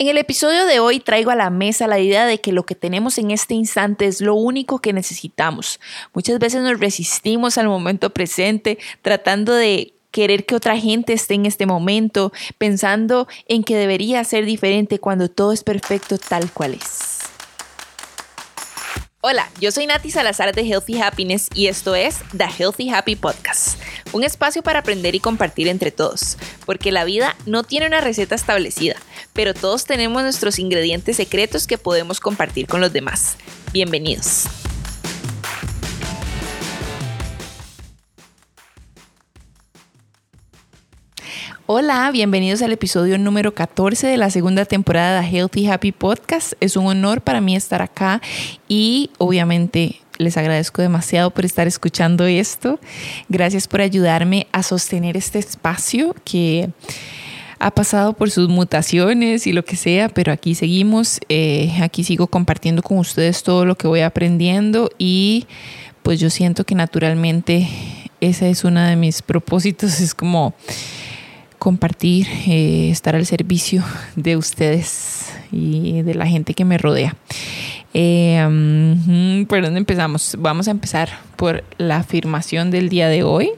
En el episodio de hoy traigo a la mesa la idea de que lo que tenemos en este instante es lo único que necesitamos. Muchas veces nos resistimos al momento presente tratando de querer que otra gente esté en este momento, pensando en que debería ser diferente cuando todo es perfecto tal cual es. Hola, yo soy Nati Salazar de Healthy Happiness y esto es The Healthy Happy Podcast, un espacio para aprender y compartir entre todos, porque la vida no tiene una receta establecida, pero todos tenemos nuestros ingredientes secretos que podemos compartir con los demás. Bienvenidos. Hola, bienvenidos al episodio número 14 de la segunda temporada de Healthy Happy Podcast. Es un honor para mí estar acá y obviamente les agradezco demasiado por estar escuchando esto. Gracias por ayudarme a sostener este espacio que ha pasado por sus mutaciones y lo que sea, pero aquí seguimos, eh, aquí sigo compartiendo con ustedes todo lo que voy aprendiendo y pues yo siento que naturalmente ese es uno de mis propósitos, es como compartir, eh, estar al servicio de ustedes y de la gente que me rodea. Eh, ¿Por dónde empezamos? Vamos a empezar por la afirmación del día de hoy.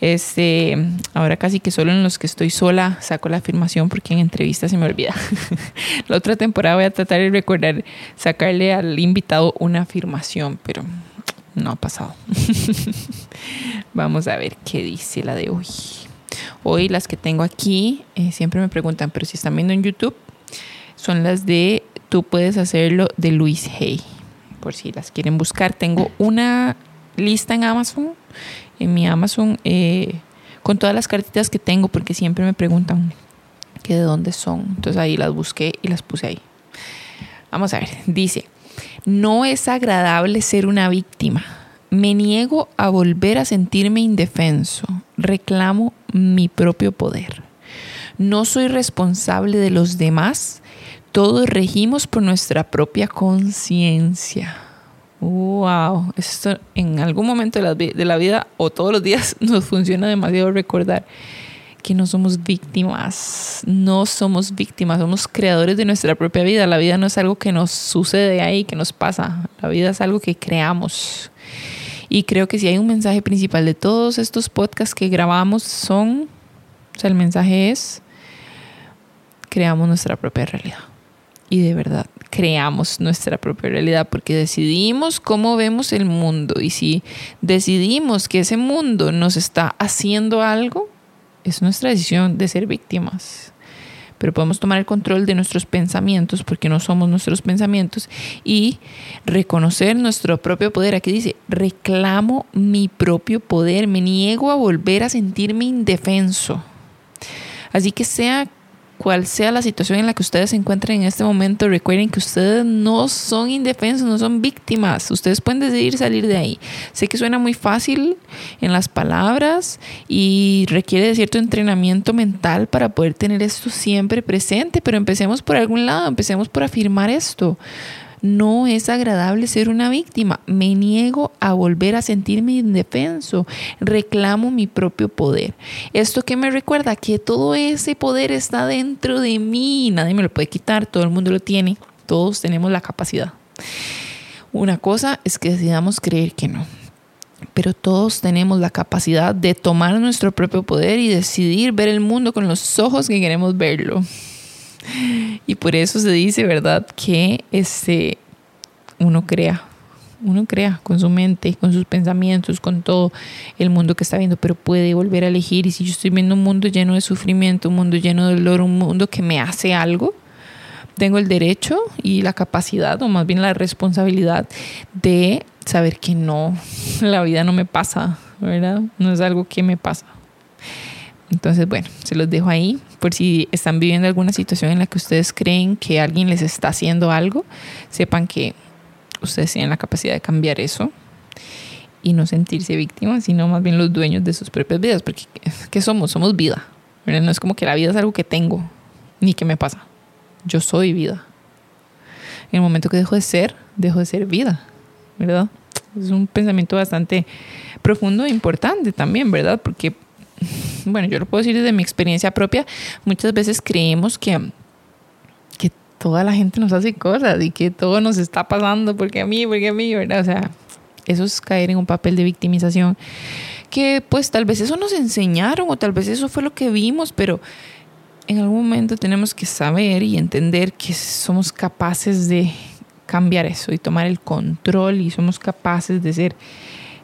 Este, ahora casi que solo en los que estoy sola saco la afirmación porque en entrevistas se me olvida. la otra temporada voy a tratar de recordar sacarle al invitado una afirmación, pero no ha pasado. Vamos a ver qué dice la de hoy. Hoy las que tengo aquí, eh, siempre me preguntan, pero si están viendo en YouTube, son las de Tú puedes hacerlo de Luis Hay. Por si las quieren buscar, tengo una lista en Amazon, en mi Amazon, eh, con todas las cartitas que tengo, porque siempre me preguntan que de dónde son. Entonces ahí las busqué y las puse ahí. Vamos a ver, dice, no es agradable ser una víctima me niego a volver a sentirme indefenso. Reclamo mi propio poder. No soy responsable de los demás. Todos regimos por nuestra propia conciencia. Wow, esto en algún momento de la, de la vida o todos los días nos funciona demasiado recordar que no somos víctimas, no somos víctimas, somos creadores de nuestra propia vida. La vida no es algo que nos sucede ahí, que nos pasa. La vida es algo que creamos. Y creo que si hay un mensaje principal de todos estos podcasts que grabamos son, o sea, el mensaje es, creamos nuestra propia realidad. Y de verdad, creamos nuestra propia realidad porque decidimos cómo vemos el mundo. Y si decidimos que ese mundo nos está haciendo algo, es nuestra decisión de ser víctimas pero podemos tomar el control de nuestros pensamientos, porque no somos nuestros pensamientos, y reconocer nuestro propio poder. Aquí dice, reclamo mi propio poder, me niego a volver a sentirme indefenso. Así que sea cual sea la situación en la que ustedes se encuentren en este momento, recuerden que ustedes no son indefensos, no son víctimas. Ustedes pueden decidir salir de ahí. Sé que suena muy fácil en las palabras y requiere de cierto entrenamiento mental para poder tener esto siempre presente, pero empecemos por algún lado, empecemos por afirmar esto. No es agradable ser una víctima. Me niego a volver a sentirme indefenso. Reclamo mi propio poder. Esto que me recuerda que todo ese poder está dentro de mí. Nadie me lo puede quitar. Todo el mundo lo tiene. Todos tenemos la capacidad. Una cosa es que decidamos creer que no. Pero todos tenemos la capacidad de tomar nuestro propio poder y decidir ver el mundo con los ojos que queremos verlo. Y por eso se dice, ¿verdad?, que este, uno crea, uno crea con su mente, con sus pensamientos, con todo el mundo que está viendo, pero puede volver a elegir. Y si yo estoy viendo un mundo lleno de sufrimiento, un mundo lleno de dolor, un mundo que me hace algo, tengo el derecho y la capacidad, o más bien la responsabilidad, de saber que no, la vida no me pasa, ¿verdad? No es algo que me pasa. Entonces, bueno, se los dejo ahí por si están viviendo alguna situación en la que ustedes creen que alguien les está haciendo algo, sepan que ustedes tienen la capacidad de cambiar eso y no sentirse víctimas, sino más bien los dueños de sus propias vidas, porque ¿qué somos? Somos vida. No es como que la vida es algo que tengo, ni que me pasa. Yo soy vida. En el momento que dejo de ser, dejo de ser vida, ¿verdad? Es un pensamiento bastante profundo e importante también, ¿verdad? Porque bueno, yo lo puedo decir desde mi experiencia propia, muchas veces creemos que que toda la gente nos hace cosas y que todo nos está pasando porque a mí, porque a mí, ¿verdad? O sea, eso es caer en un papel de victimización que pues tal vez eso nos enseñaron o tal vez eso fue lo que vimos, pero en algún momento tenemos que saber y entender que somos capaces de cambiar eso y tomar el control y somos capaces de ser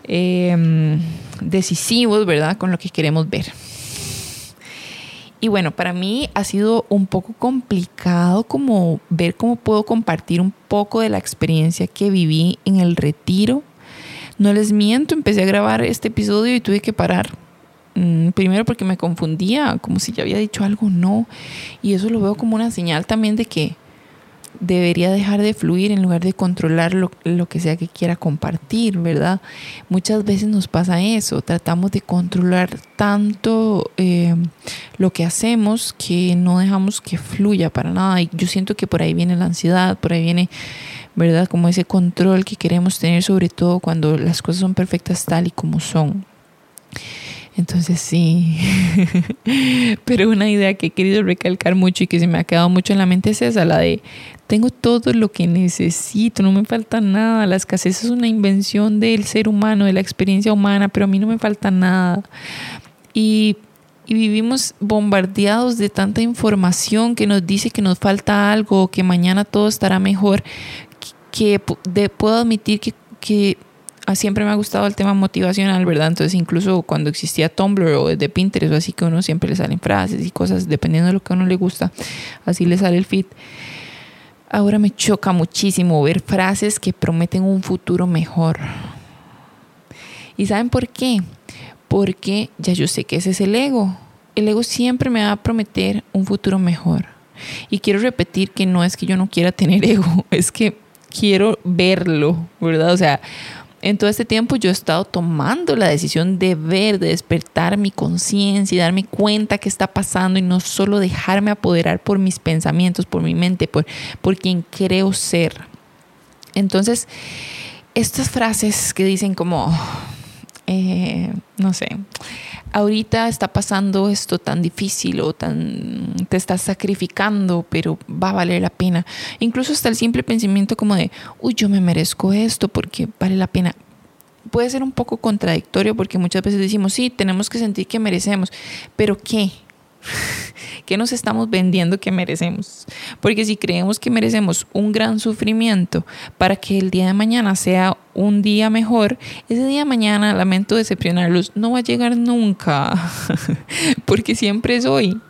em, decisivos, ¿verdad? Con lo que queremos ver. Y bueno, para mí ha sido un poco complicado como ver cómo puedo compartir un poco de la experiencia que viví en el retiro. No les miento, empecé a grabar este episodio y tuve que parar. Mm, primero porque me confundía, como si ya había dicho algo, no. Y eso lo veo como una señal también de que debería dejar de fluir en lugar de controlar lo, que sea que quiera compartir, ¿verdad? Muchas veces nos pasa eso, tratamos de controlar tanto eh, lo que hacemos que no dejamos que fluya para nada. Y yo siento que por ahí viene la ansiedad, por ahí viene, ¿verdad? Como ese control que queremos tener, sobre todo cuando las cosas son perfectas tal y como son. Entonces sí, pero una idea que he querido recalcar mucho y que se me ha quedado mucho en la mente es esa, la de tengo todo lo que necesito, no me falta nada, la escasez es una invención del ser humano, de la experiencia humana, pero a mí no me falta nada. Y, vivimos bombardeados de tanta información que nos dice que nos falta algo, que mañana todo estará mejor, que, puedo admitir que, que siempre me ha gustado el tema motivacional, ¿verdad? Entonces, incluso cuando existía Tumblr o de Pinterest o así, que uno siempre le salen frases y cosas, dependiendo de lo que a uno le gusta, así le sale el feed. Ahora me choca muchísimo ver frases que prometen un futuro mejor. ¿Y saben por qué? Porque ya yo sé que ese es el ego. El ego siempre me va a prometer un futuro mejor. Y quiero repetir que no es que yo no quiera tener ego, es que quiero verlo, ¿verdad? O sea, en todo este tiempo yo he estado tomando la decisión de ver, de despertar mi conciencia y darme cuenta qué está pasando y no solo dejarme apoderar por mis pensamientos, por mi mente, por, por quien creo ser. Entonces, estas frases que dicen como, eh, no sé, ahorita está pasando esto tan difícil o tan te estás sacrificando, pero va a valer la pena. Incluso hasta el simple pensamiento como de, uy, yo me merezco esto porque vale la pena. Puede ser un poco contradictorio porque muchas veces decimos, sí, tenemos que sentir que merecemos, pero ¿qué? ¿Qué nos estamos vendiendo que merecemos? Porque si creemos que merecemos un gran sufrimiento para que el día de mañana sea un día mejor, ese día de mañana, lamento decepcionarlos, no va a llegar nunca, porque siempre es hoy.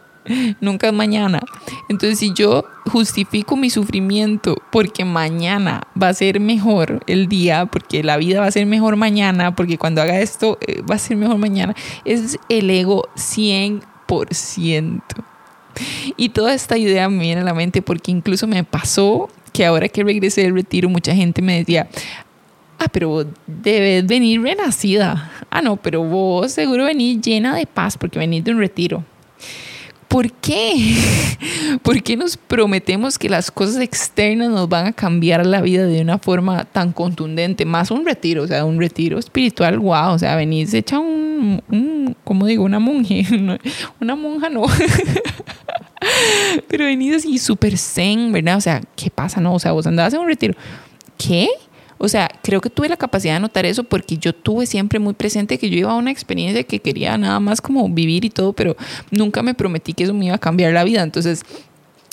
Nunca es mañana. Entonces, si yo justifico mi sufrimiento porque mañana va a ser mejor el día, porque la vida va a ser mejor mañana, porque cuando haga esto eh, va a ser mejor mañana, es el ego 100%. Y toda esta idea me viene a la mente porque incluso me pasó que ahora que regresé del retiro, mucha gente me decía, ah, pero debes venir renacida. Ah, no, pero vos seguro venís llena de paz porque venís de un retiro. ¿Por qué? ¿Por qué nos prometemos que las cosas externas nos van a cambiar la vida de una forma tan contundente? Más un retiro, o sea, un retiro espiritual, wow, o sea, venís hecha un, un ¿cómo digo? Una monje, una monja no. Pero venís así súper zen, ¿verdad? O sea, ¿qué pasa? No, o sea, vos andabas en un retiro. ¿Qué? O sea, creo que tuve la capacidad de notar eso porque yo tuve siempre muy presente que yo iba a una experiencia que quería nada más como vivir y todo, pero nunca me prometí que eso me iba a cambiar la vida. Entonces,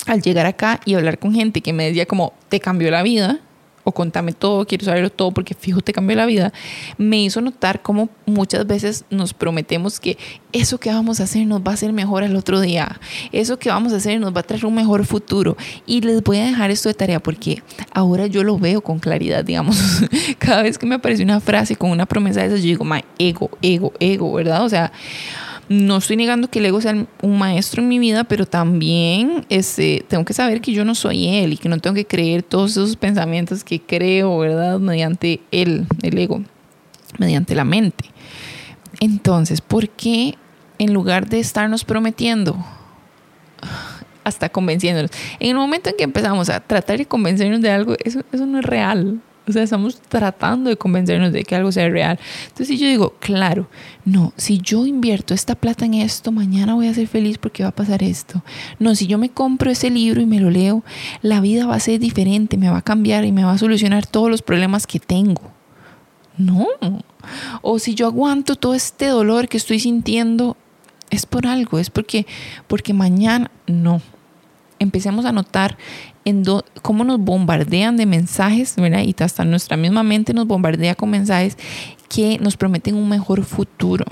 al llegar acá y hablar con gente que me decía como, te cambió la vida, o contame todo, quiero saberlo todo porque fijo te cambió la vida, me hizo notar cómo muchas veces nos prometemos que eso que vamos a hacer nos va a hacer mejor al otro día, eso que vamos a hacer nos va a traer un mejor futuro. Y les voy a dejar esto de tarea porque ahora yo lo veo con claridad, digamos, cada vez que me aparece una frase con una promesa de esas, yo digo, my ego, ego, ego, ¿verdad? O sea, no estoy negando que el ego sea un maestro en mi vida, pero también este, tengo que saber que yo no soy él y que no tengo que creer todos esos pensamientos que creo, ¿verdad? Mediante él, el ego, mediante la mente. Entonces, ¿por qué en lugar de estarnos prometiendo, hasta convenciéndonos, en el momento en que empezamos a tratar de convencernos de algo, eso, eso no es real. O sea, estamos tratando de convencernos de que algo sea real. Entonces yo digo, claro, no, si yo invierto esta plata en esto, mañana voy a ser feliz porque va a pasar esto. No, si yo me compro ese libro y me lo leo, la vida va a ser diferente, me va a cambiar y me va a solucionar todos los problemas que tengo. No. O si yo aguanto todo este dolor que estoy sintiendo, es por algo, es porque, porque mañana no. Empecemos a notar en cómo nos bombardean de mensajes, ¿verdad? Y hasta nuestra misma mente nos bombardea con mensajes que nos prometen un mejor futuro.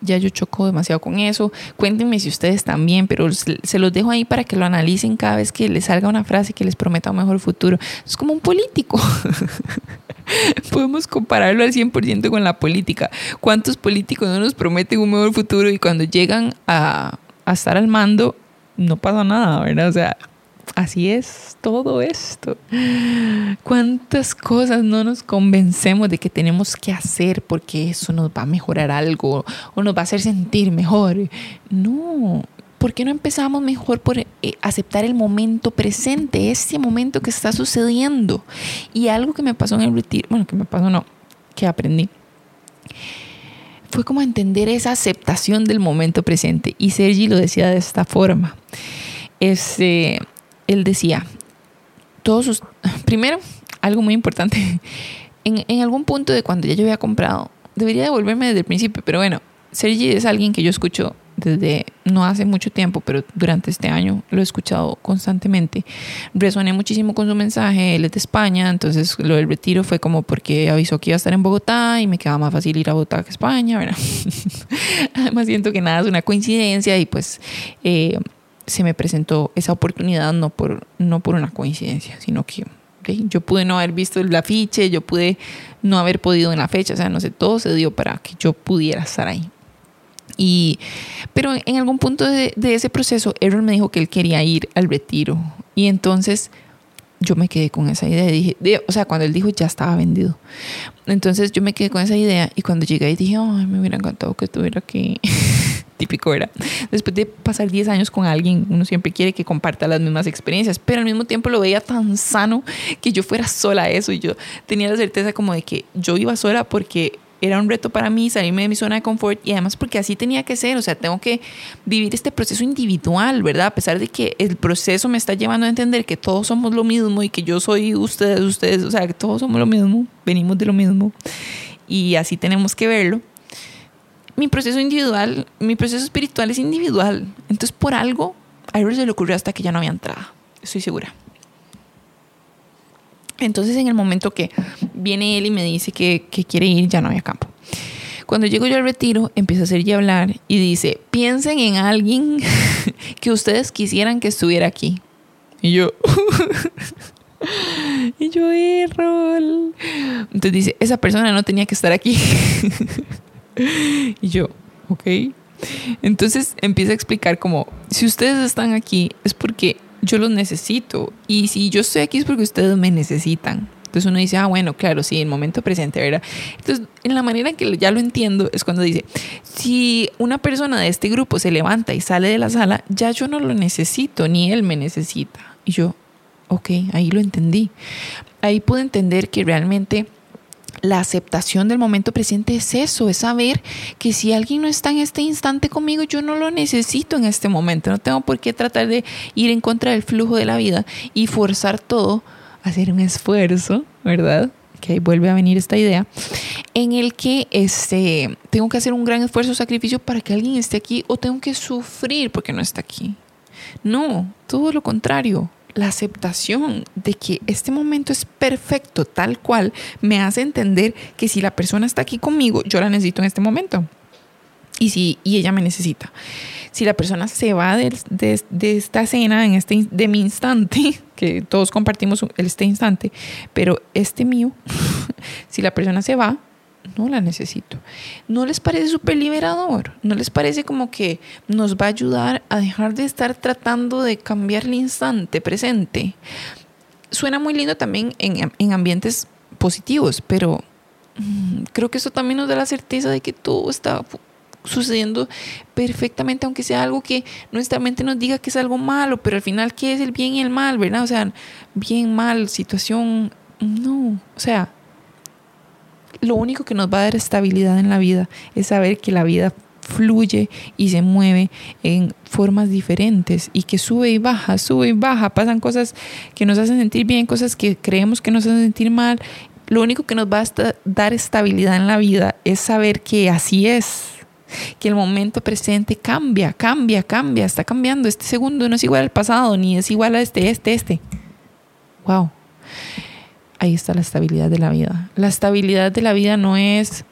Ya yo choco demasiado con eso. Cuéntenme si ustedes también, pero se los dejo ahí para que lo analicen cada vez que les salga una frase que les prometa un mejor futuro. Es como un político. Podemos compararlo al 100% con la política. ¿Cuántos políticos no nos prometen un mejor futuro y cuando llegan a, a estar al mando no pasa nada, ¿verdad? O sea, así es todo esto. ¿Cuántas cosas no nos convencemos de que tenemos que hacer porque eso nos va a mejorar algo o nos va a hacer sentir mejor? No. ¿Por qué no empezamos mejor por eh, aceptar el momento presente, este momento que está sucediendo? Y algo que me pasó en el retiro, bueno, que me pasó no, que aprendí, fue como entender esa aceptación del momento presente. Y Sergi lo decía de esta forma. Este, él decía, todos sus, primero, algo muy importante, en, en, algún punto de cuando ya yo había comprado, debería devolverme desde el principio, pero bueno, Sergi es alguien que yo escucho desde no hace mucho tiempo, pero durante este año lo he escuchado constantemente. Resoné muchísimo con su mensaje, él es de España, entonces lo del retiro fue como porque avisó que iba a estar en Bogotá y me quedaba más fácil ir a Bogotá que España, ¿verdad? Además siento que nada es una coincidencia y pues eh, se me presentó esa oportunidad no por, no por una coincidencia, sino que yo pude no haber visto el afiche, yo pude no haber podido en la fecha, o sea, no sé, todo se dio para que yo pudiera estar ahí. Y, pero en algún punto de, de ese proceso, Aaron me dijo que él quería ir al retiro. Y entonces yo me quedé con esa idea. Dije, o sea, cuando él dijo ya estaba vendido. Entonces yo me quedé con esa idea y cuando llegué y dije, ay, me hubiera encantado que estuviera aquí. Típico era. Después de pasar 10 años con alguien, uno siempre quiere que comparta las mismas experiencias, pero al mismo tiempo lo veía tan sano que yo fuera sola eso y yo tenía la certeza como de que yo iba sola porque era un reto para mí salirme de mi zona de confort y además porque así tenía que ser, o sea, tengo que vivir este proceso individual, ¿verdad? A pesar de que el proceso me está llevando a entender que todos somos lo mismo y que yo soy ustedes, ustedes, o sea, que todos somos lo mismo, venimos de lo mismo y así tenemos que verlo. Mi proceso individual, mi proceso espiritual es individual, entonces por algo a él se le ocurrió hasta que ya no había entrada, estoy segura. Entonces en el momento que viene él y me dice que, quiere ir, ya no había campo. Cuando llego yo al retiro, empieza a hacer y hablar y dice, piensen en alguien que ustedes quisieran que estuviera aquí. Y yo, y yo, Errol. Entonces dice, esa persona no tenía que estar aquí. y yo, ok. Entonces empieza a explicar como, si ustedes están aquí es porque yo los necesito. Y si yo estoy aquí es porque ustedes me necesitan. Entonces uno dice, ah, bueno, claro, sí, en momento presente, ¿verdad? Entonces, en la manera en que ya lo entiendo es cuando dice, si una persona de este grupo se levanta y sale de la sala, ya yo no lo necesito, ni él me necesita. Y yo, ok, ahí lo entendí. Ahí pude entender que realmente la aceptación del momento presente es eso, es saber que si alguien no está en este instante conmigo, yo no lo necesito en este momento. No tengo por qué tratar de ir en contra del flujo de la vida y forzar todo a hacer un esfuerzo, ¿verdad? Que ahí vuelve a venir esta idea, en el que este, tengo que hacer un gran esfuerzo, sacrificio para que alguien esté aquí o tengo que sufrir porque no está aquí. No, todo lo contrario la aceptación de que este momento es perfecto tal cual me hace entender que si la persona está aquí conmigo, yo la necesito en este momento. Y, si, y ella me necesita. Si la persona se va de, de, esta escena, en este, de mi instante, que todos compartimos este instante, pero este mío, si la persona se va, no la necesito. ¿No les parece súper liberador? ¿No les parece como que nos va a ayudar a dejar de estar tratando de cambiar el instante presente? Suena muy lindo también en, en ambientes positivos, pero mm, creo que eso también nos da la certeza de que todo está sucediendo perfectamente, aunque sea algo que nuestra mente nos diga que es algo malo, pero al final, ¿qué es el bien y el mal, verdad? O sea, bien, mal, situación No, o sea, lo único que nos va a dar estabilidad en la vida es saber que la vida fluye y se mueve en formas diferentes y que sube y baja, sube y baja, pasan cosas que nos hacen sentir bien, cosas que creemos que nos hacen sentir mal. Lo único que nos va a dar estabilidad en la vida es saber que así es, que el momento presente cambia, cambia, cambia, está cambiando. Este segundo no es igual al pasado, ni es igual a este, este, este. Wow. Ahí está la estabilidad de la vida. La estabilidad de la vida no es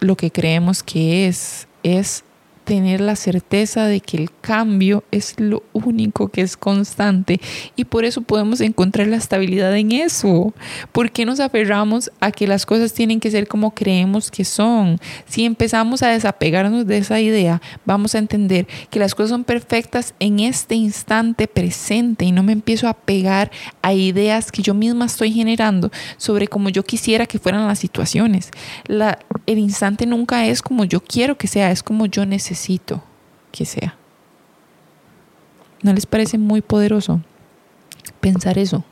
lo que creemos que es, es tener la certeza de que el cambio es lo único que es constante y por eso podemos encontrar la estabilidad en eso. ¿Por qué nos aferramos a que las cosas tienen que ser como creemos que son? Si empezamos a desapegarnos de esa idea, vamos a entender que las cosas son perfectas en este instante presente y no me empiezo a pegar a ideas que yo misma estoy generando sobre cómo yo quisiera que fueran las situaciones. La, el instante nunca es como yo quiero que sea, es como yo necesito que sea. ¿No les parece muy poderoso pensar eso?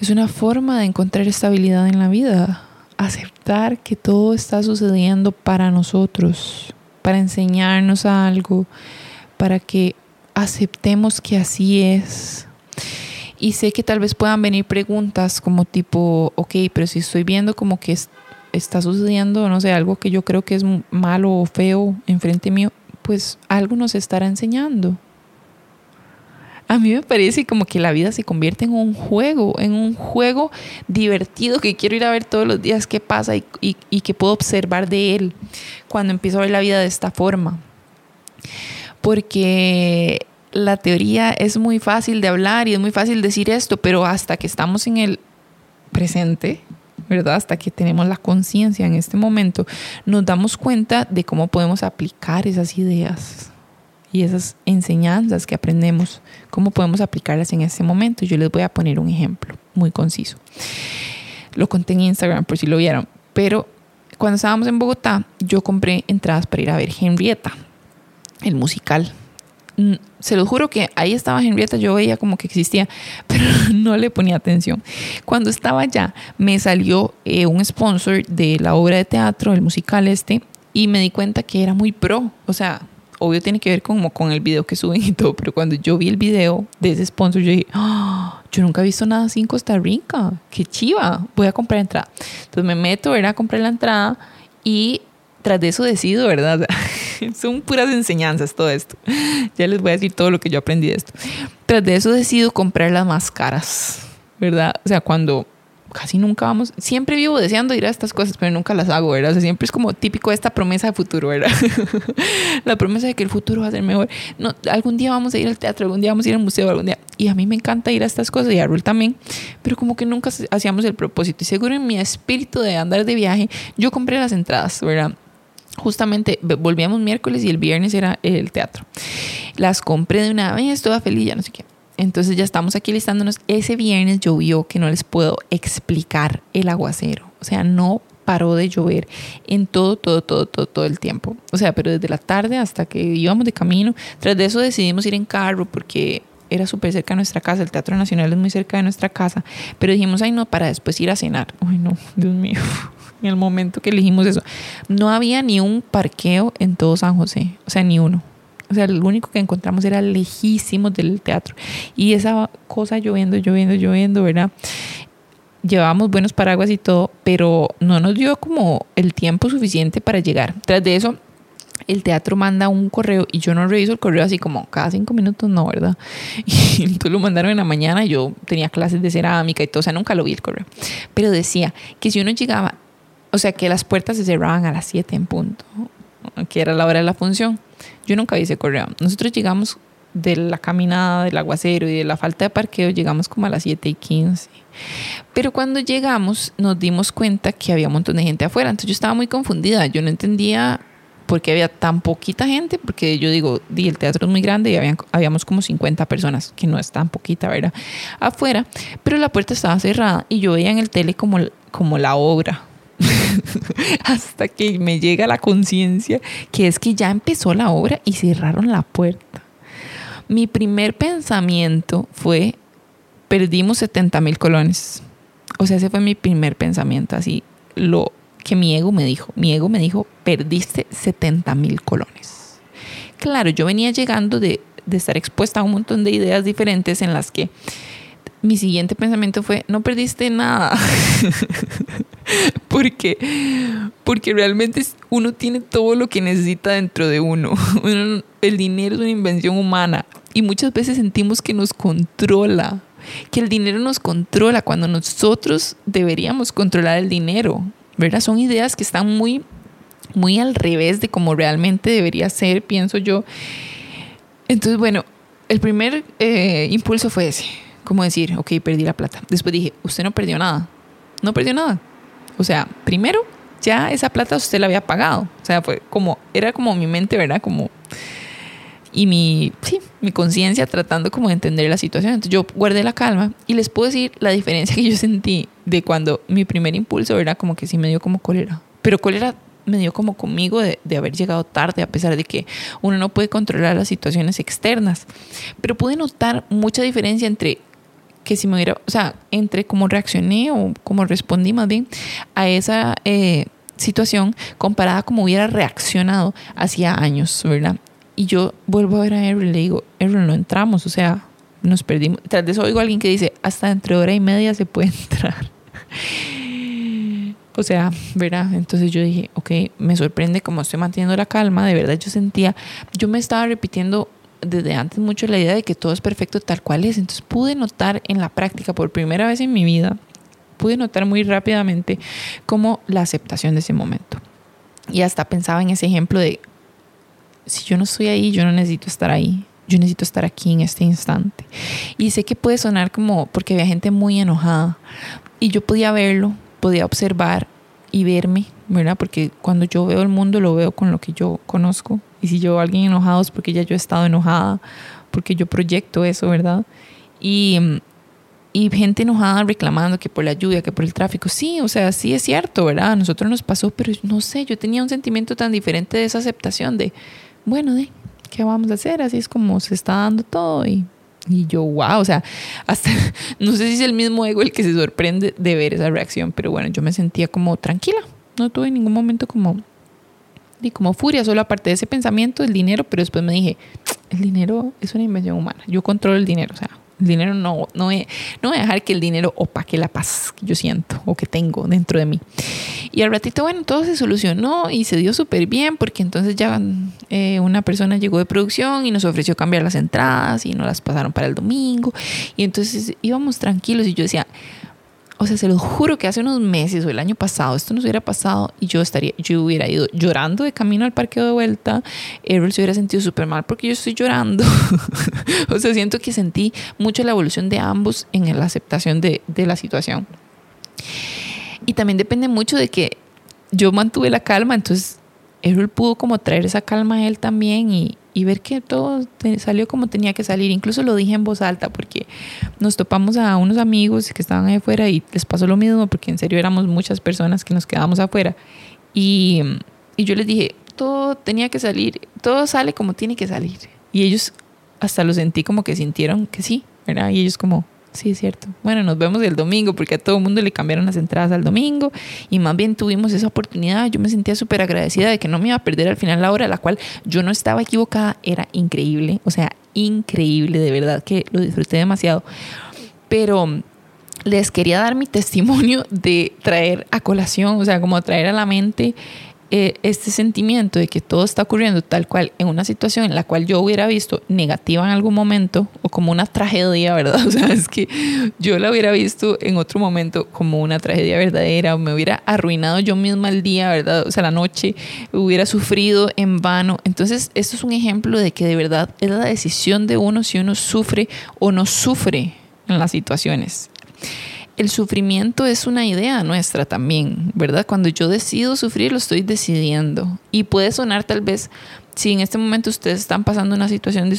Es una forma de encontrar estabilidad en la vida, aceptar que todo está sucediendo para nosotros, para enseñarnos algo, para que aceptemos que así es. Y sé que tal vez puedan venir preguntas como tipo, ok, pero si estoy viendo como que está sucediendo, no sé, algo que yo creo que es malo o feo enfrente mío, pues algo nos estará enseñando. A mí me parece como que la vida se convierte en un juego, en un juego divertido que quiero ir a ver todos los días qué pasa y, y que puedo observar de él cuando empiezo a ver la vida de esta forma. Porque la teoría es muy fácil de hablar y es muy fácil decir esto, pero hasta que estamos en el presente, ¿verdad? Hasta que tenemos la conciencia en este momento, nos damos cuenta de cómo podemos aplicar esas ideas y esas enseñanzas que aprendemos, cómo podemos aplicarlas en este momento. Yo les voy a poner un ejemplo muy conciso. Lo conté en Instagram por si lo vieron, pero cuando estábamos en Bogotá, yo compré entradas para ir a ver Henrietta, el musical se lo juro que ahí estaba Henrietta, yo veía como que existía, pero no le ponía atención. Cuando estaba allá, me salió eh, un sponsor de la obra de teatro, el musical este, y me di cuenta que era muy pro. O sea, obvio tiene que ver como con el video que suben y todo, pero cuando yo vi el video de ese sponsor, yo dije, ah, yo nunca he visto nada así en Costa Rica, qué chiva, voy a comprar entrada. Entonces me meto, era a comprar la entrada y tras de eso decido, ¿verdad? Son puras enseñanzas todo esto. Ya les voy a decir todo lo que yo aprendí de esto. Tras de eso decido comprar las más caras, ¿verdad? O sea, cuando casi nunca vamos, siempre vivo deseando ir a estas cosas, pero nunca las hago, ¿verdad? O sea, siempre es como típico esta promesa de futuro, ¿verdad? la promesa de que el futuro va a ser mejor. No, algún día vamos a ir al teatro, algún día vamos a ir al museo, algún día. Y a mí me encanta ir a estas cosas y a Rul también, pero como que nunca hacíamos el propósito. Y seguro en mi espíritu de andar de viaje, yo compré las entradas, ¿verdad? Justamente volvíamos miércoles y el viernes era el teatro. Las compré de una vez, toda feliz, ya no sé qué. Entonces ya estamos aquí listándonos. Ese viernes llovió que no les puedo explicar el aguacero. O sea, no paró de llover en todo, todo, todo, todo, todo el tiempo. O sea, pero desde la tarde hasta que íbamos de camino. Tras de eso decidimos ir en carro porque era súper cerca de nuestra casa. El Teatro Nacional es muy cerca de nuestra casa. Pero dijimos, ay no, para después ir a cenar. Ay no, Dios mío en el momento que elegimos eso. No había ni un parqueo en todo San José, o sea, ni uno. O sea, lo único que encontramos era lejísimo del teatro. Y esa cosa lloviendo, lloviendo, lloviendo, ¿verdad? Llevábamos buenos paraguas y todo, pero no nos dio como el tiempo suficiente para llegar. Tras de eso, el teatro manda un correo y yo no reviso el correo así como cada cinco minutos, no, ¿verdad? Y entonces lo mandaron en la mañana, yo tenía clases de cerámica y todo, o sea, nunca lo vi el correo. Pero decía que si uno llegaba o sea que las puertas se cerraban a las 7 en punto, que era la hora de la función. Yo nunca vi ese correo. Nosotros llegamos de la caminada, del aguacero y de la falta de parqueo, llegamos como a las 7 y 15. Pero cuando llegamos nos dimos cuenta que había un montón de gente afuera. Entonces yo estaba muy confundida. Yo no entendía por qué había tan poquita gente, porque yo digo, di, el teatro es muy grande y habían, habíamos como 50 personas, que no es tan poquita, ¿verdad? Afuera, pero la puerta estaba cerrada y yo veía en el tele como, como la obra, hasta que me llega la conciencia que es que ya empezó la obra y cerraron la puerta. Mi primer pensamiento fue, perdimos 70 mil colones. O sea, ese fue mi primer pensamiento, así lo que mi ego me dijo. Mi ego me dijo, perdiste 70 mil colones. Claro, yo venía llegando de, de estar expuesta a un montón de ideas diferentes en las que mi siguiente pensamiento fue, no perdiste nada. porque, porque realmente uno tiene todo lo que necesita dentro de uno. El dinero es una invención humana y muchas veces sentimos que nos controla, que el dinero nos controla cuando nosotros deberíamos controlar el dinero. ¿Verdad? Son ideas que están muy, muy al revés de como realmente debería ser, pienso yo. Entonces, bueno, el primer eh, impulso fue ese como decir, ok, perdí la plata. Después dije, usted no perdió nada. No perdió nada. O sea, primero, ya esa plata usted la había pagado. O sea, fue como, era como mi mente, ¿verdad? Como, y mi, sí, mi conciencia tratando como de entender la situación. Entonces yo guardé la calma y les puedo decir la diferencia que yo sentí de cuando mi primer impulso era como que sí me dio como cólera. Pero cólera me dio como conmigo de, de, haber llegado tarde, a pesar de que uno no puede controlar las situaciones externas. Pero pude notar mucha diferencia entre que si me hubiera, o sea, entre cómo reaccioné o cómo respondí más bien a esa eh, situación comparada a cómo hubiera reaccionado hacía años, ¿verdad? Y yo vuelvo a ver a Errol y le digo, Errol, no entramos, o sea, nos perdimos. Tras de eso oigo a alguien que dice, hasta entre hora y media se puede entrar. o sea, ¿verdad? Entonces yo dije, ok, me sorprende cómo estoy manteniendo la calma, de verdad yo sentía, yo me estaba repitiendo desde antes mucho la idea de que todo es perfecto tal cual es. Entonces pude notar en la práctica por primera vez en mi vida, pude notar muy rápidamente como la aceptación de ese momento. Y hasta pensaba en ese ejemplo de, si yo no estoy ahí, yo no necesito estar ahí. Yo necesito estar aquí en este instante. Y sé que puede sonar como porque había gente muy enojada. Y yo podía verlo, podía observar y verme, ¿verdad? Porque cuando yo veo el mundo lo veo con lo que yo conozco, y si yo veo alguien enojado es porque ya yo he estado enojada, porque yo proyecto eso, ¿verdad? Y, y gente enojada reclamando que por la lluvia, que por el tráfico. Sí, o sea, sí es cierto, ¿verdad? A nosotros nos pasó, pero no sé, yo tenía un sentimiento tan diferente de esa aceptación de, bueno, de, ¿qué vamos a hacer? Así es como se está dando todo y y yo, wow, o sea, hasta no sé si es el mismo ego el que se sorprende de ver esa reacción, pero bueno, yo me sentía como tranquila, no tuve ningún momento como y como furia, solo aparte de ese pensamiento del dinero, pero después me dije, el dinero es una invención humana, yo controlo el dinero, o sea, el dinero no, no, voy, no voy a dejar que el dinero opaque la paz que yo siento o que tengo dentro de mí. Y al ratito, bueno, todo se solucionó y se dio súper bien porque entonces ya eh, una persona llegó de producción y nos ofreció cambiar las entradas y nos las pasaron para el domingo. Y entonces íbamos tranquilos y yo decía, o sea, se lo juro que hace unos meses o el año pasado esto nos hubiera pasado y yo estaría, yo hubiera ido llorando de camino al parque de vuelta. Errol se hubiera sentido súper mal porque yo estoy llorando. o sea, siento que sentí mucho la evolución de ambos en la aceptación de, de la situación. Y también depende mucho de que yo mantuve la calma, entonces Errol pudo como traer esa calma a él también y, y ver que todo salió como tenía que salir. Incluso lo dije en voz alta porque nos topamos a unos amigos que estaban ahí afuera y les pasó lo mismo porque en serio éramos muchas personas que nos quedamos afuera. Y, y yo les dije, todo tenía que salir, todo sale como tiene que salir. Y ellos hasta lo sentí como que sintieron que sí, ¿verdad? Y ellos como, Sí, es cierto. Bueno, nos vemos el domingo porque a todo el mundo le cambiaron las entradas al domingo y más bien tuvimos esa oportunidad. Yo me sentía súper agradecida de que no me iba a perder al final la hora, la cual yo no estaba equivocada. Era increíble, o sea, increíble, de verdad que lo disfruté demasiado. Pero les quería dar mi testimonio de traer a colación, o sea, como traer a la mente eh, este sentimiento de que todo está ocurriendo tal cual en una situación en la cual yo hubiera visto negativa en algún momento o como una tragedia, ¿verdad? O sea, es que yo la hubiera visto en otro momento como una tragedia verdadera o me hubiera arruinado yo misma el día, ¿verdad? O sea, la noche hubiera sufrido en vano. Entonces, esto es un ejemplo de que de verdad es la decisión de uno si uno sufre o no sufre en las situaciones el sufrimiento es una idea nuestra también, ¿verdad? Cuando yo decido sufrir, lo estoy decidiendo. Y puede sonar tal vez, si en este momento ustedes están pasando una situación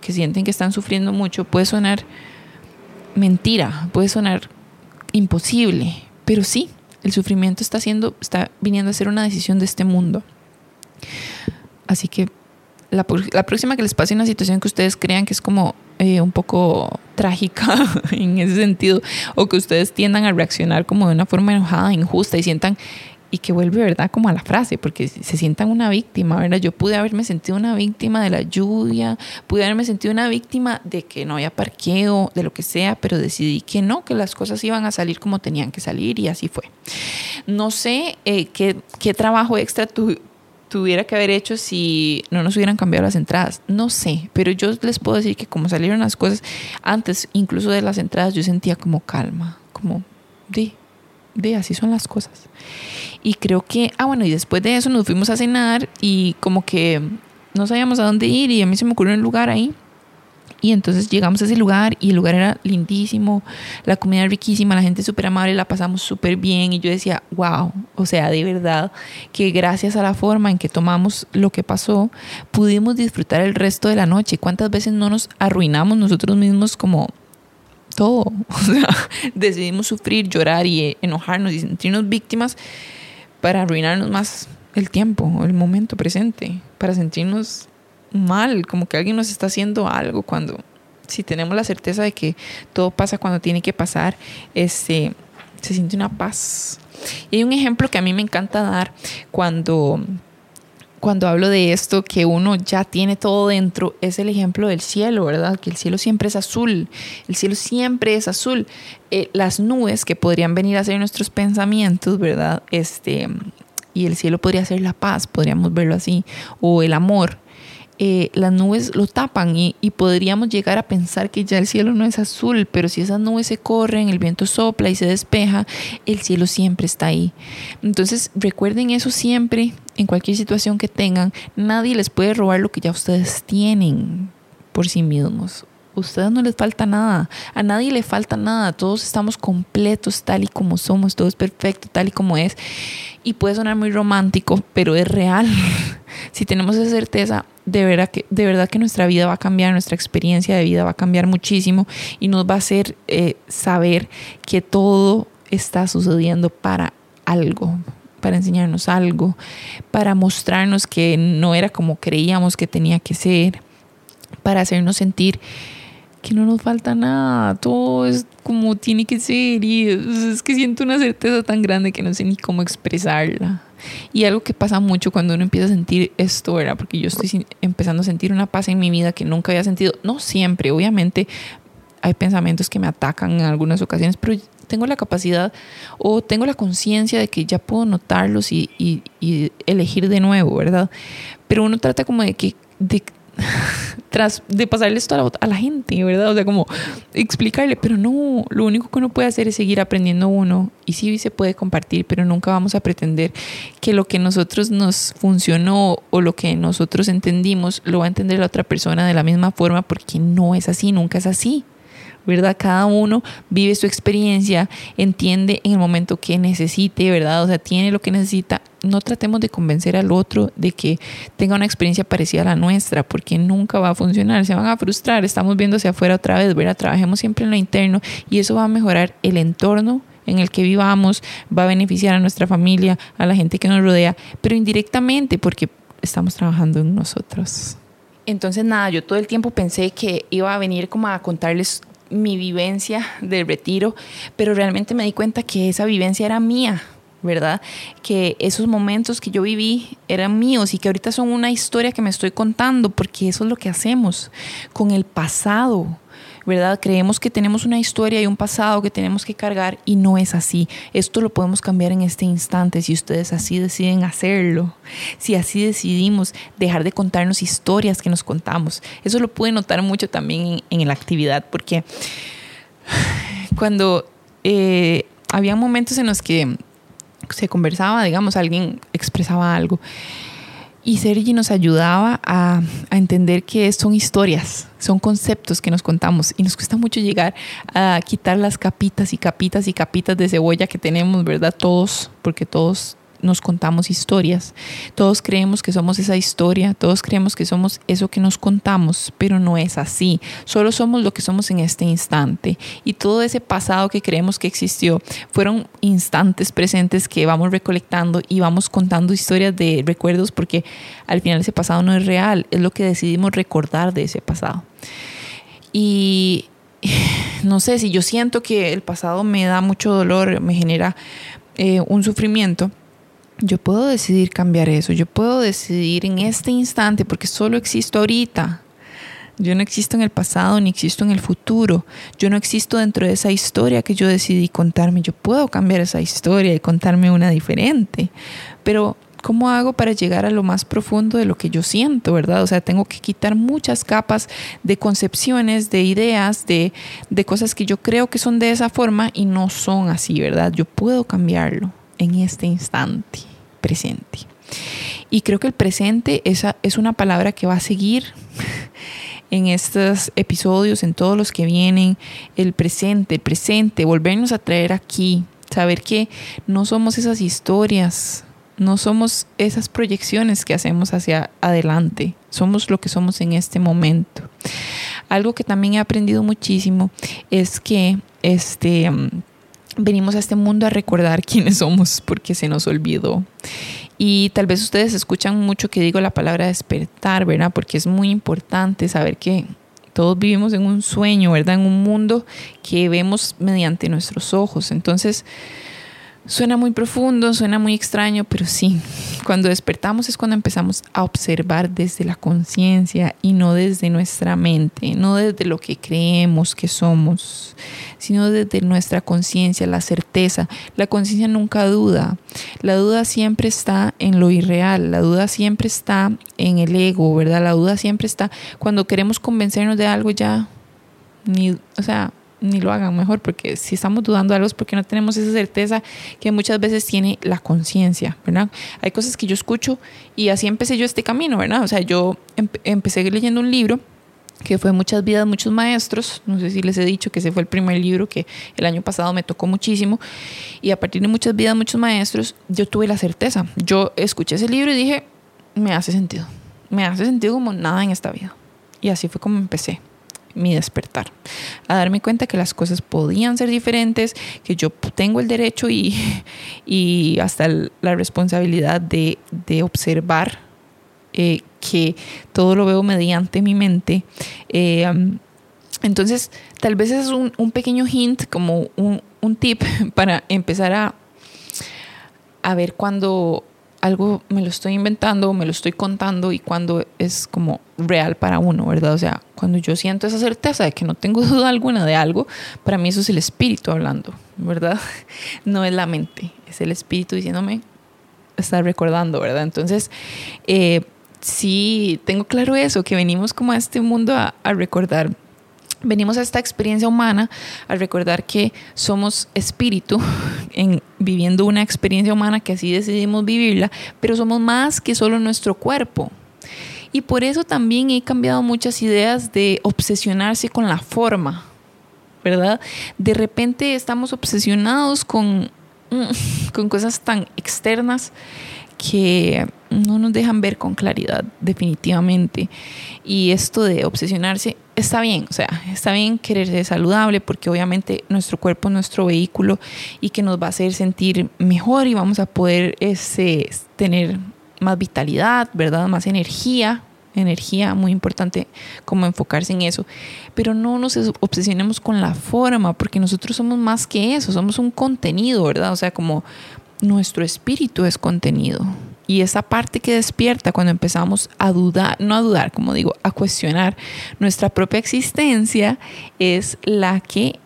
que sienten que están sufriendo mucho, puede sonar mentira, puede sonar imposible, pero sí, el sufrimiento está, haciendo, está viniendo a ser una decisión de este mundo. Así que la, próxima que les pase una situación que ustedes crean que es como eh, un poco trágica en ese sentido, o que ustedes tiendan a reaccionar como de una forma enojada, injusta y sientan y que vuelve, ¿verdad? Como a la frase, porque se sientan una víctima, ¿verdad? Yo pude haberme sentido una víctima de la lluvia, pude haberme sentido una víctima de que no había parqueo, de lo que sea, pero decidí que no, que las cosas iban a salir como tenían que salir y así fue. No sé eh, qué, qué, trabajo extra tuviera que haber hecho si no nos hubieran cambiado las entradas. No sé, pero yo les puedo decir que como salieron las cosas antes, incluso de las entradas, yo sentía como calma, como, di, de así son las cosas. Y creo que, ah, bueno, y después de eso nos fuimos a cenar y como que no sabíamos a dónde ir y a mí se me ocurrió un lugar ahí. Y entonces llegamos a ese lugar y el lugar era lindísimo, la comida riquísima, la gente súper amable, la pasamos súper bien. Y yo decía, wow, o sea, de verdad que gracias a la forma en que tomamos lo que pasó, pudimos disfrutar el resto de la noche. ¿Cuántas veces no nos arruinamos nosotros mismos como todo? O sea, decidimos sufrir, llorar y enojarnos y sentirnos víctimas para arruinarnos más el tiempo, el momento presente, para sentirnos mal, como que alguien nos está haciendo algo cuando si tenemos la certeza de que todo pasa cuando tiene que pasar, este, se siente una paz. Y hay un ejemplo que a mí me encanta dar cuando cuando hablo de esto, que uno ya tiene todo dentro, es el ejemplo del cielo, ¿verdad? Que el cielo siempre es azul, el cielo siempre es azul. Eh, las nubes que podrían venir a ser nuestros pensamientos, ¿verdad? Este, y el cielo podría ser la paz, podríamos verlo así, o el amor. Eh, las nubes lo tapan y, podríamos llegar a pensar que ya el cielo no es azul, pero si esas nubes se corren, el viento sopla y se despeja, el cielo siempre está ahí. Entonces recuerden eso siempre, en cualquier situación que tengan, nadie les puede robar lo que ya ustedes tienen por sí mismos. A ustedes no les falta nada, a nadie le falta nada, todos estamos completos tal y como somos, todo es perfecto tal y como es. Y puede sonar muy romántico, pero es real. si tenemos esa certeza, de verdad, que, de verdad que nuestra vida va a cambiar, nuestra experiencia de vida va a cambiar muchísimo y nos va a hacer eh, saber que todo está sucediendo para algo, para enseñarnos algo, para mostrarnos que no era como creíamos que tenía que ser, para hacernos sentir que no nos falta nada, todo es como tiene que ser y es que siento una certeza tan grande que no sé ni cómo expresarla. Y algo que pasa mucho cuando uno empieza a sentir esto, ¿verdad? Porque yo estoy empezando a sentir una paz en mi vida que nunca había sentido. No siempre, obviamente hay pensamientos que me atacan en algunas ocasiones, pero tengo la capacidad o tengo la conciencia de que ya puedo notarlos y, y, elegir de nuevo, ¿verdad? Pero uno trata como de que... De, tras de pasarle esto a la, a la, gente, ¿verdad? O sea, como explicarle, pero no, lo único que uno puede hacer es seguir aprendiendo uno y sí se puede compartir, pero nunca vamos a pretender que lo que nosotros nos funcionó o lo que nosotros entendimos lo va a entender la otra persona de la misma forma porque no es así, nunca es así. ¿Verdad? Cada uno vive su experiencia, entiende en el momento que necesite, ¿verdad? O sea, tiene lo que necesita. No tratemos de convencer al otro de que tenga una experiencia parecida a la nuestra, porque nunca va a funcionar, se van a frustrar, estamos hacia afuera otra vez, ¿verdad? Trabajemos siempre en lo interno y eso va a mejorar el entorno en el que vivamos, va a beneficiar a nuestra familia, a la gente que nos rodea, pero indirectamente porque estamos trabajando en nosotros. Entonces, nada, yo todo el tiempo pensé que iba a venir como a contarles mi vivencia del retiro, pero realmente me di cuenta que esa vivencia era mía, ¿verdad? Que esos momentos que yo viví eran míos y que ahorita son una historia que me estoy contando, porque eso es lo que hacemos con el pasado. ¿Verdad? Creemos que tenemos una historia y un pasado que tenemos que cargar y no es así. Esto lo podemos cambiar en este instante si ustedes así deciden hacerlo, si así decidimos dejar de contarnos historias que nos contamos. Eso lo pude notar mucho también en, la actividad porque cuando eh, había momentos en los que se conversaba, digamos, alguien expresaba algo y Sergi nos ayudaba a, entender que son historias, son conceptos que nos contamos y nos cuesta mucho llegar a quitar las capitas y capitas y capitas de cebolla que tenemos, ¿verdad? Todos, porque todos nos contamos historias. Todos creemos que somos esa historia, todos creemos que somos eso que nos contamos, pero no es así. Solo somos lo que somos en este instante. Y todo ese pasado que creemos que existió fueron instantes presentes que vamos recolectando y vamos contando historias de recuerdos porque al final ese pasado no es real, es lo que decidimos recordar de ese pasado. Y no sé, si yo siento que el pasado me da mucho dolor, me genera eh, un sufrimiento, yo puedo decidir cambiar eso, yo puedo decidir en este instante, porque solo existo ahorita. Yo no existo en el pasado ni existo en el futuro. Yo no existo dentro de esa historia que yo decidí contarme. Yo puedo cambiar esa historia y contarme una diferente. Pero ¿cómo hago para llegar a lo más profundo de lo que yo siento, verdad? O sea, tengo que quitar muchas capas de concepciones, de ideas, de, de cosas que yo creo que son de esa forma y no son así, ¿verdad? Yo puedo cambiarlo en este instante presente. Y creo que el presente esa es una palabra que va a seguir en estos episodios, en todos los que vienen. El presente, presente, volvernos a traer aquí, saber que no somos esas historias no somos esas proyecciones que hacemos hacia adelante, somos lo que somos en este momento. Algo que también he aprendido muchísimo es que este, mm, venimos a este mundo a recordar quiénes somos porque se nos olvidó. Y tal vez ustedes escuchan mucho que digo la palabra despertar, ¿verdad? Porque es muy importante saber que todos vivimos en un sueño, ¿verdad? En un mundo que vemos mediante nuestros ojos. Entonces, Suena muy profundo, suena muy extraño, pero sí, cuando despertamos es cuando empezamos a observar desde la conciencia y no desde nuestra mente, no desde lo que creemos que somos, sino desde nuestra conciencia, la certeza. La conciencia nunca duda, la duda siempre está en lo irreal, la duda siempre está en el ego, ¿verdad? La duda siempre está cuando queremos convencernos de algo ya, ni, o sea, ni lo hagan mejor, porque si estamos dudando de algo es porque no tenemos esa certeza que muchas veces tiene la conciencia, ¿verdad? Hay cosas que yo escucho y así empecé yo este camino, ¿verdad? O sea, yo empecé leyendo un libro que fue Muchas vidas, muchos maestros. No sé si les he dicho que ese fue el primer libro que el año pasado me tocó muchísimo. Y a partir de Muchas vidas, muchos maestros, yo tuve la certeza. Yo escuché ese libro y dije, me hace sentido. Me hace sentido como nada en esta vida. Y así fue como empecé mi despertar, a darme cuenta que las cosas podían ser diferentes, que yo tengo el derecho y, y hasta la responsabilidad de, de observar eh, que todo lo veo mediante mi mente. Eh, entonces, tal vez es un, un pequeño hint, como un, un, tip para empezar a, a ver cuando algo me lo estoy inventando, me lo estoy contando y cuando es como real para uno, ¿verdad? O sea, cuando yo siento esa certeza de que no tengo duda alguna de algo, para mí eso es el espíritu hablando, ¿verdad? No es la mente, es el espíritu diciéndome, está recordando, ¿verdad? Entonces, eh, sí, tengo claro eso, que venimos como a este mundo a, a recordar venimos a esta experiencia humana al recordar que somos espíritu, en, viviendo una experiencia humana que así decidimos vivirla, pero somos más que solo nuestro cuerpo. Y por eso también he cambiado muchas ideas de obsesionarse con la forma, ¿verdad? De repente estamos obsesionados con, con cosas tan externas que no nos dejan ver con claridad definitivamente. Y esto de obsesionarse está bien, o sea, está bien querer ser saludable porque obviamente nuestro cuerpo es nuestro vehículo y que nos va a hacer sentir mejor y vamos a poder ese, tener más vitalidad, ¿verdad? Más energía, energía, muy importante como enfocarse en eso, pero no nos obsesionemos con la forma, porque nosotros somos más que eso, somos un contenido, ¿verdad? O sea, como nuestro espíritu es contenido. Y esa parte que despierta cuando empezamos a dudar, no a dudar, como digo, a cuestionar nuestra propia existencia, es la que,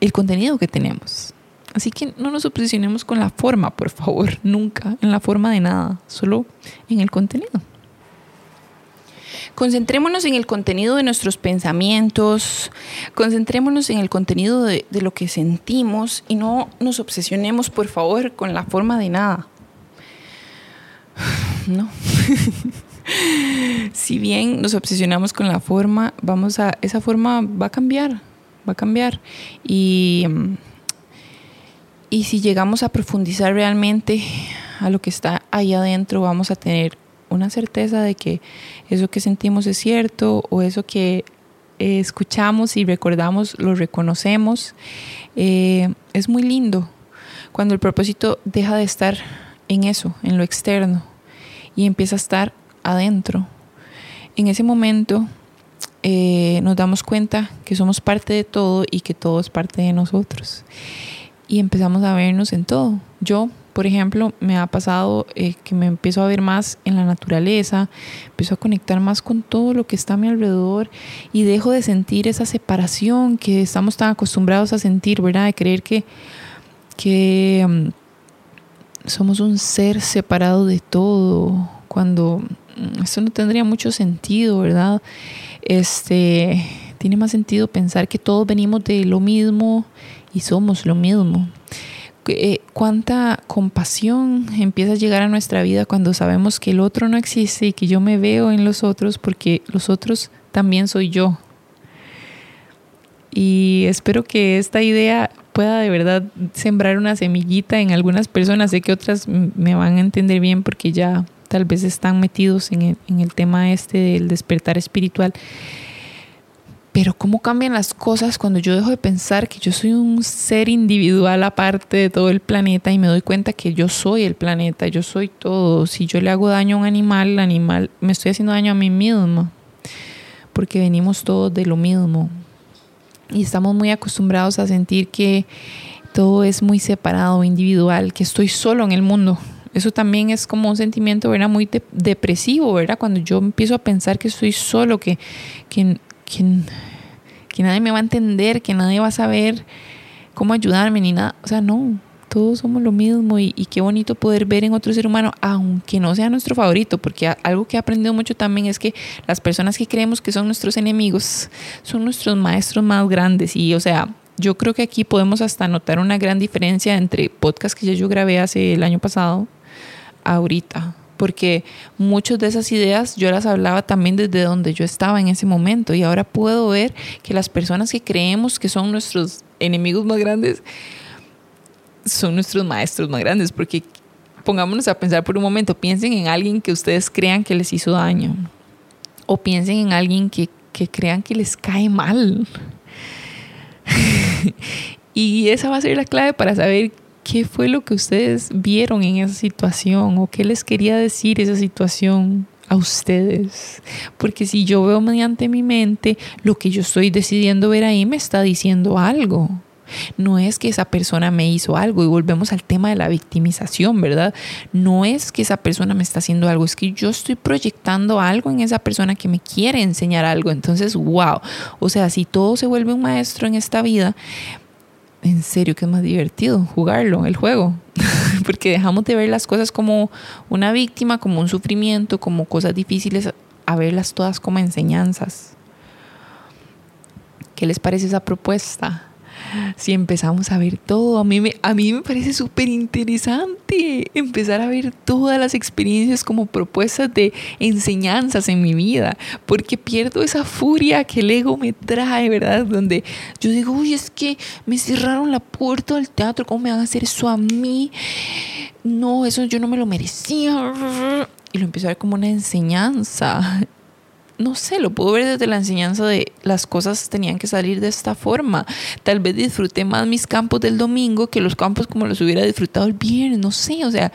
el contenido que tenemos. Así que no nos obsesionemos con la forma, por favor, nunca en la forma de nada, solo en el contenido. Concentrémonos en el contenido de nuestros pensamientos, concentrémonos en el contenido de, de, lo que sentimos y no nos obsesionemos, por favor, con la forma de nada. No. si bien nos obsesionamos con la forma, vamos a, esa forma va a cambiar, va a cambiar. Y, y si llegamos a profundizar realmente a lo que está ahí adentro, vamos a tener una certeza de que eso que sentimos es cierto o eso que eh, escuchamos y recordamos lo reconocemos. Eh, es muy lindo cuando el propósito deja de estar en eso, en lo externo, y empieza a estar adentro. En ese momento eh, nos damos cuenta que somos parte de todo y que todo es parte de nosotros. Y empezamos a vernos en todo. Yo, por ejemplo, me ha pasado eh, que me empiezo a ver más en la naturaleza, empiezo a conectar más con todo lo que está a mi alrededor y dejo de sentir esa separación que estamos tan acostumbrados a sentir, ¿verdad? De creer que, que mm, somos un ser separado de todo, cuando mm, esto no tendría mucho sentido, ¿verdad? Este, tiene más sentido pensar que todos venimos de lo mismo y somos lo mismo. Eh, cuánta compasión empieza a llegar a nuestra vida cuando sabemos que el otro no existe y que yo me veo en los otros porque los otros también soy yo. Y espero que esta idea pueda de verdad sembrar una semillita en algunas personas. Sé que otras me van a entender bien porque ya tal vez están metidos en el, en el tema este del despertar espiritual. Pero cómo cambian las cosas cuando yo dejo de pensar que yo soy un ser individual aparte de todo el planeta y me doy cuenta que yo soy el planeta, yo soy todo. Si yo le hago daño a un animal, el animal me estoy haciendo daño a mí mismo, porque venimos todos de lo mismo. Y estamos muy acostumbrados a sentir que todo es muy separado, individual, que estoy solo en el mundo. Eso también es como un sentimiento, ¿verdad? Muy depresivo, ¿verdad? Cuando yo empiezo a pensar que estoy solo, que, que, que, nadie me va a entender, que nadie va a saber cómo ayudarme ni nada. O sea, no, todos somos lo mismo y, qué bonito poder ver en otro ser humano, aunque no sea nuestro favorito, porque algo que he aprendido mucho también es que las personas que creemos que son nuestros enemigos son nuestros maestros más grandes. Y, o sea, yo creo que aquí podemos hasta notar una gran diferencia entre podcast que ya yo grabé hace el año pasado ahorita porque muchas de esas ideas yo las hablaba también desde donde yo estaba en ese momento y ahora puedo ver que las personas que creemos que son nuestros enemigos más grandes son nuestros maestros más grandes, porque pongámonos a pensar por un momento, piensen en alguien que ustedes crean que les hizo daño o piensen en alguien que, que crean que les cae mal. y esa va a ser la clave para saber qué fue lo que ustedes vieron en esa situación o qué les quería decir esa situación a ustedes. Porque si yo veo mediante mi mente, lo que yo estoy decidiendo ver ahí me está diciendo algo. No es que esa persona me hizo algo y volvemos al tema de la victimización, ¿verdad? No es que esa persona me está haciendo algo, es que yo estoy proyectando algo en esa persona que me quiere enseñar algo. Entonces, wow, o sea, si todo se vuelve un maestro en esta vida, en serio que es más divertido jugarlo, el juego, porque dejamos de ver las cosas como una víctima, como un sufrimiento, como cosas difíciles, a verlas todas como enseñanzas. ¿Qué les parece esa propuesta? Si empezamos a ver todo, a mí me, a mí me parece súper interesante empezar a ver todas las experiencias como propuestas de enseñanzas en mi vida, porque pierdo esa furia que el ego me trae, ¿verdad? Donde yo digo, uy, es que me cerraron la puerta del teatro, ¿cómo me van a hacer eso a mí? No, eso yo no me lo merecía. Y lo empiezo a ver como una enseñanza no sé, lo puedo ver desde la enseñanza de las cosas tenían que salir de esta forma. Tal vez disfruté más mis campos del domingo que los campos como los hubiera disfrutado el viernes, no sé, o sea,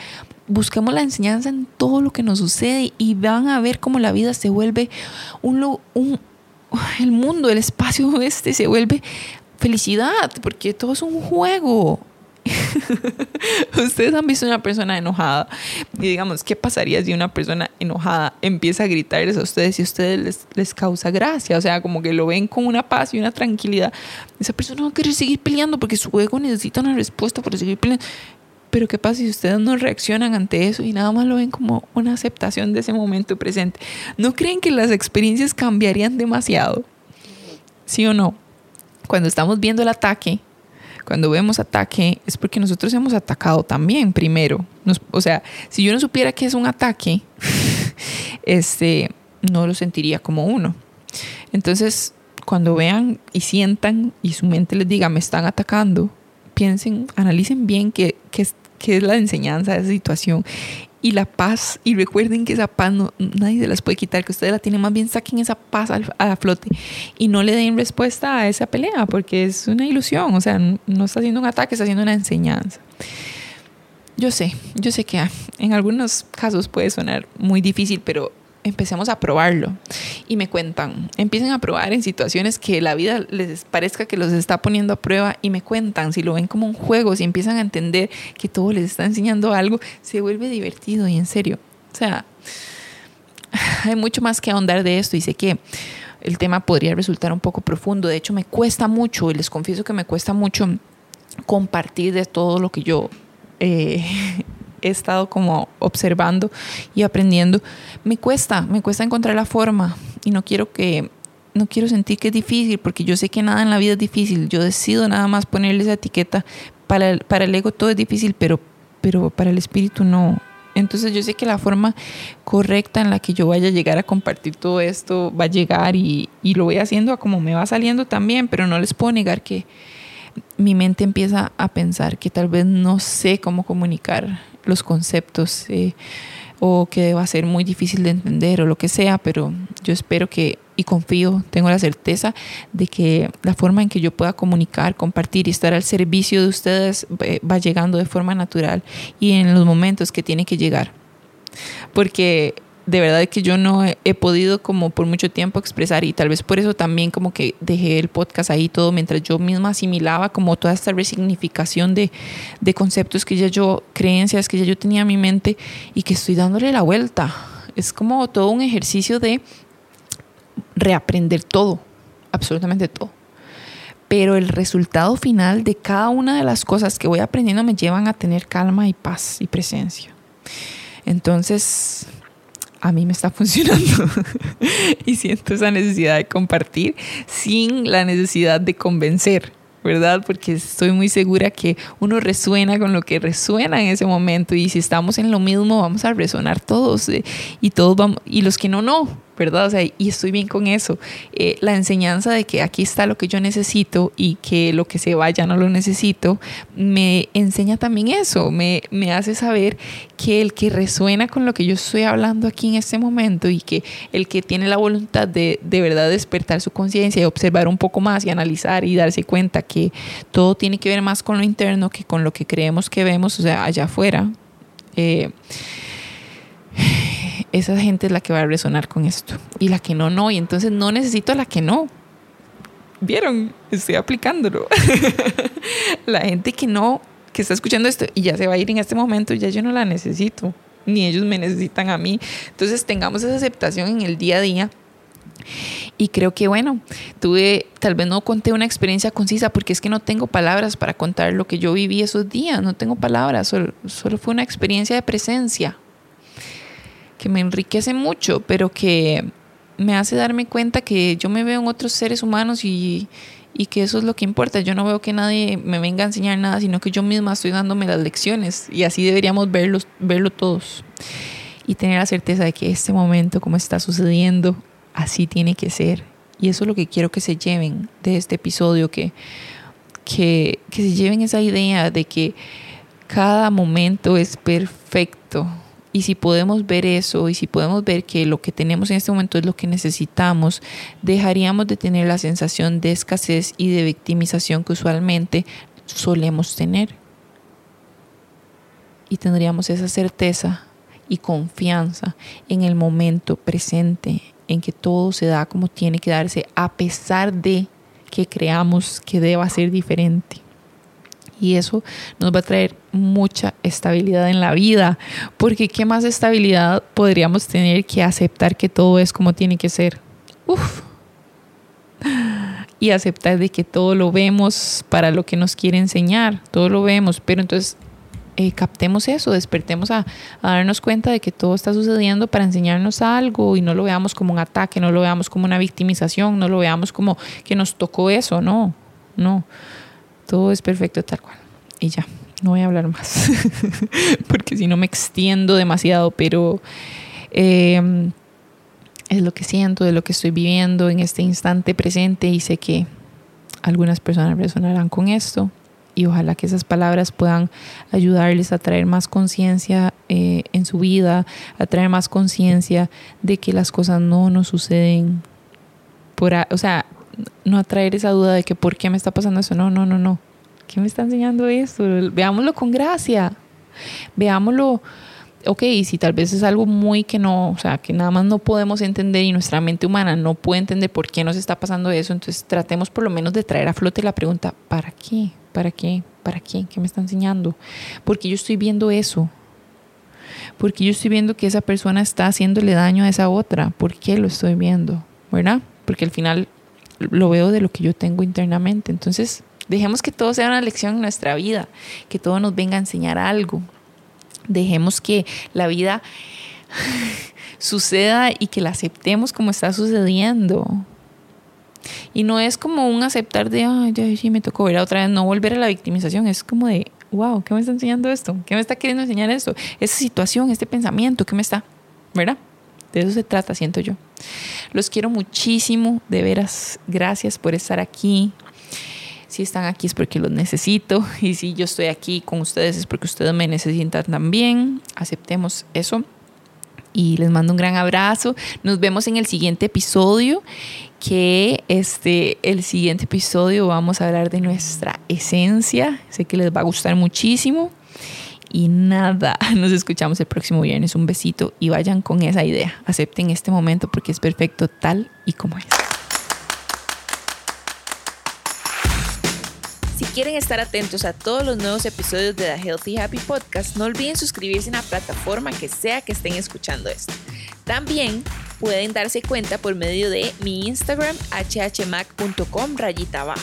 busquemos la enseñanza en todo lo que nos sucede y van a ver cómo la vida se vuelve un, un el mundo, el espacio este se vuelve felicidad, porque todo es un juego. Ustedes han visto una persona enojada y digamos, ¿qué pasaría si una persona enojada empieza a gritarles a ustedes y a ustedes les, les causa gracia? O sea, como que lo ven con una paz y una tranquilidad. Esa persona va a querer seguir peleando porque su ego necesita una respuesta para seguir peleando. Pero ¿qué pasa si ustedes no reaccionan ante eso y nada más lo ven como una aceptación de ese momento presente? ¿No creen que las experiencias cambiarían demasiado? ¿Sí o no? Cuando estamos viendo el ataque, cuando vemos ataque es porque nosotros hemos atacado también primero. o sea, si yo no supiera que es un ataque, este, no lo sentiría como uno. Entonces, cuando vean y sientan y su mente les diga me están atacando, piensen, analicen bien qué, qué es la enseñanza de esa situación y la paz. Y recuerden que esa paz no, nadie se las puede quitar, que ustedes la tienen. Más bien saquen esa paz a, flote y no le den respuesta a esa pelea, porque es una ilusión. O sea, no está haciendo un ataque, está haciendo una enseñanza. Yo sé, yo sé que en algunos casos puede sonar muy difícil, pero empecemos a probarlo. Y me cuentan, empiecen a probar en situaciones que la vida les parezca que los está poniendo a prueba y me cuentan, si lo ven como un juego, si empiezan a entender que todo les está enseñando algo, se vuelve divertido y en serio. O sea, hay mucho más que ahondar de esto y sé que el tema podría resultar un poco profundo. De hecho, me cuesta mucho, y les confieso que me cuesta mucho compartir de todo lo que yo eh, he estado como observando y aprendiendo, me cuesta, me cuesta encontrar la forma y no quiero que no quiero sentir que es difícil porque yo sé que nada en la vida es difícil. Yo decido nada más ponerle esa etiqueta. Para el, ego todo es difícil, pero, pero para el espíritu no. Entonces yo sé que la forma correcta en la que yo vaya a llegar a compartir todo esto va a llegar y, y lo voy haciendo a como me va saliendo también, pero no les puedo negar que mi mente empieza a pensar que tal vez no sé cómo comunicar los conceptos eh, o que va a ser muy difícil de entender o lo que sea, pero yo espero que y confío, tengo la certeza de que la forma en que yo pueda comunicar, compartir y estar al servicio de ustedes eh, va llegando de forma natural y en los momentos que tiene que llegar. Porque de verdad que yo no he, podido como por mucho tiempo expresar y tal vez por eso también como que dejé el podcast ahí todo mientras yo misma asimilaba como toda esta resignificación de, de conceptos que ya yo, creencias que ya yo tenía en mi mente y que estoy dándole la vuelta. Es como todo un ejercicio de reaprender todo, absolutamente todo. Pero el resultado final de cada una de las cosas que voy aprendiendo me llevan a tener calma y paz y presencia. Entonces, a mí me está funcionando y siento esa necesidad de compartir sin la necesidad de convencer. ¿verdad? Porque estoy muy segura que uno resuena con lo que resuena en ese momento y si estamos en lo mismo vamos a resonar todos eh, y todos vamos y los que no no, ¿verdad? O sea, y estoy bien con eso. Eh, la enseñanza de que aquí está lo que yo necesito y que lo que se vaya no lo necesito, me enseña también eso, me, me hace saber que el que resuena con lo que yo estoy hablando aquí en este momento y que el que tiene la voluntad de de verdad despertar su conciencia y observar un poco más y analizar y darse cuenta que todo tiene que ver más con lo interno que con lo que creemos que vemos, o sea, allá afuera. Eh, esa gente es la que va a resonar con esto. Y la que no, no. Y entonces no necesito a la que no. ¿Vieron? Estoy aplicándolo. la gente que no, que está escuchando esto y ya se va a ir en este momento, ya yo no la necesito. Ni ellos me necesitan a mí. Entonces tengamos esa aceptación en el día a día. Y creo que bueno, tuve, tal vez no conté una experiencia concisa porque es que no tengo palabras para contar lo que yo viví esos días, no tengo palabras, solo, solo fue una experiencia de presencia, que me enriquece mucho, pero que me hace darme cuenta que yo me veo en otros seres humanos y, y que eso es lo que importa. Yo no veo que nadie me venga a enseñar nada, sino que yo misma estoy dándome las lecciones y así deberíamos verlos, verlo todos y tener la certeza de que este momento, como está sucediendo, así tiene que ser. Y eso es lo que quiero que se lleven de este episodio, que, que, que se lleven esa idea de que cada momento es perfecto y si podemos ver eso y si podemos ver que lo que tenemos en este momento es lo que necesitamos, dejaríamos de tener la sensación de escasez y de victimización que usualmente solemos tener. Y tendríamos esa certeza y confianza en el momento presente, en que todo se da como tiene que darse, a pesar de que creamos que deba ser diferente y eso nos va a traer mucha estabilidad en la vida, porque ¿qué más estabilidad podríamos tener que aceptar que todo es como tiene que ser? Uf. Y aceptar de que todo lo vemos para lo que nos quiere enseñar, todo lo vemos, pero entonces eh, captemos eso, despertemos a, a, darnos cuenta de que todo está sucediendo para enseñarnos algo y no lo veamos como un ataque, no lo veamos como una victimización, no lo veamos como que nos tocó eso, no, no. Todo es perfecto tal cual. Y ya, no voy a hablar más, porque si no me extiendo demasiado, pero em, es lo que siento, de lo que estoy viviendo en este instante presente y sé que algunas personas resonarán con esto y ojalá que esas palabras puedan ayudarles a traer más conciencia eh, en su vida, a traer más conciencia de que las cosas no nos suceden por, o sea, no atraer esa duda de que por qué me está pasando eso, no, no, no, no. ¿Qué me está enseñando esto? Veámoslo con gracia. Veámoslo ok, si tal vez es algo muy que no, o sea, que nada más no podemos entender y nuestra mente humana no puede entender por qué nos está pasando eso, entonces tratemos por lo menos de traer a flote la pregunta, ¿para qué? ¿Para qué? ¿Para qué? ¿Qué me está enseñando? Porque yo estoy viendo eso. Porque yo estoy viendo que esa persona está haciéndole daño a esa otra. ¿Por qué lo estoy viendo? ¿Verdad? Porque al final lo veo de lo que yo tengo internamente. Entonces, dejemos que todo sea una lección en nuestra vida, que todo nos venga a enseñar algo, Dejemos que la vida suceda y que la aceptemos como está sucediendo. Y no es como un aceptar de, ay, ya sí me tocó ver otra vez, no volver a la victimización, es como de, wow, ¿qué me está enseñando esto? ¿Qué me está queriendo enseñar esto? Esa situación, este pensamiento, ¿qué me está? ¿Verdad? De eso se trata, siento yo. Los quiero muchísimo, de veras, gracias por estar aquí. Si están aquí es porque los necesito y si yo estoy aquí con ustedes es porque ustedes me necesitan también. Aceptemos eso y les mando un gran abrazo. Nos vemos en el siguiente episodio, que este, el siguiente episodio vamos a hablar de nuestra esencia. Sé que les va a gustar muchísimo. Y nada, nos escuchamos el próximo viernes. Un besito y vayan con esa idea. Acepten este momento porque es perfecto tal y como es. Quieren estar atentos a todos los nuevos episodios de The Healthy Happy Podcast, no olviden suscribirse en la plataforma que sea que estén escuchando esto. También pueden darse cuenta por medio de mi Instagram hhmac.com rayita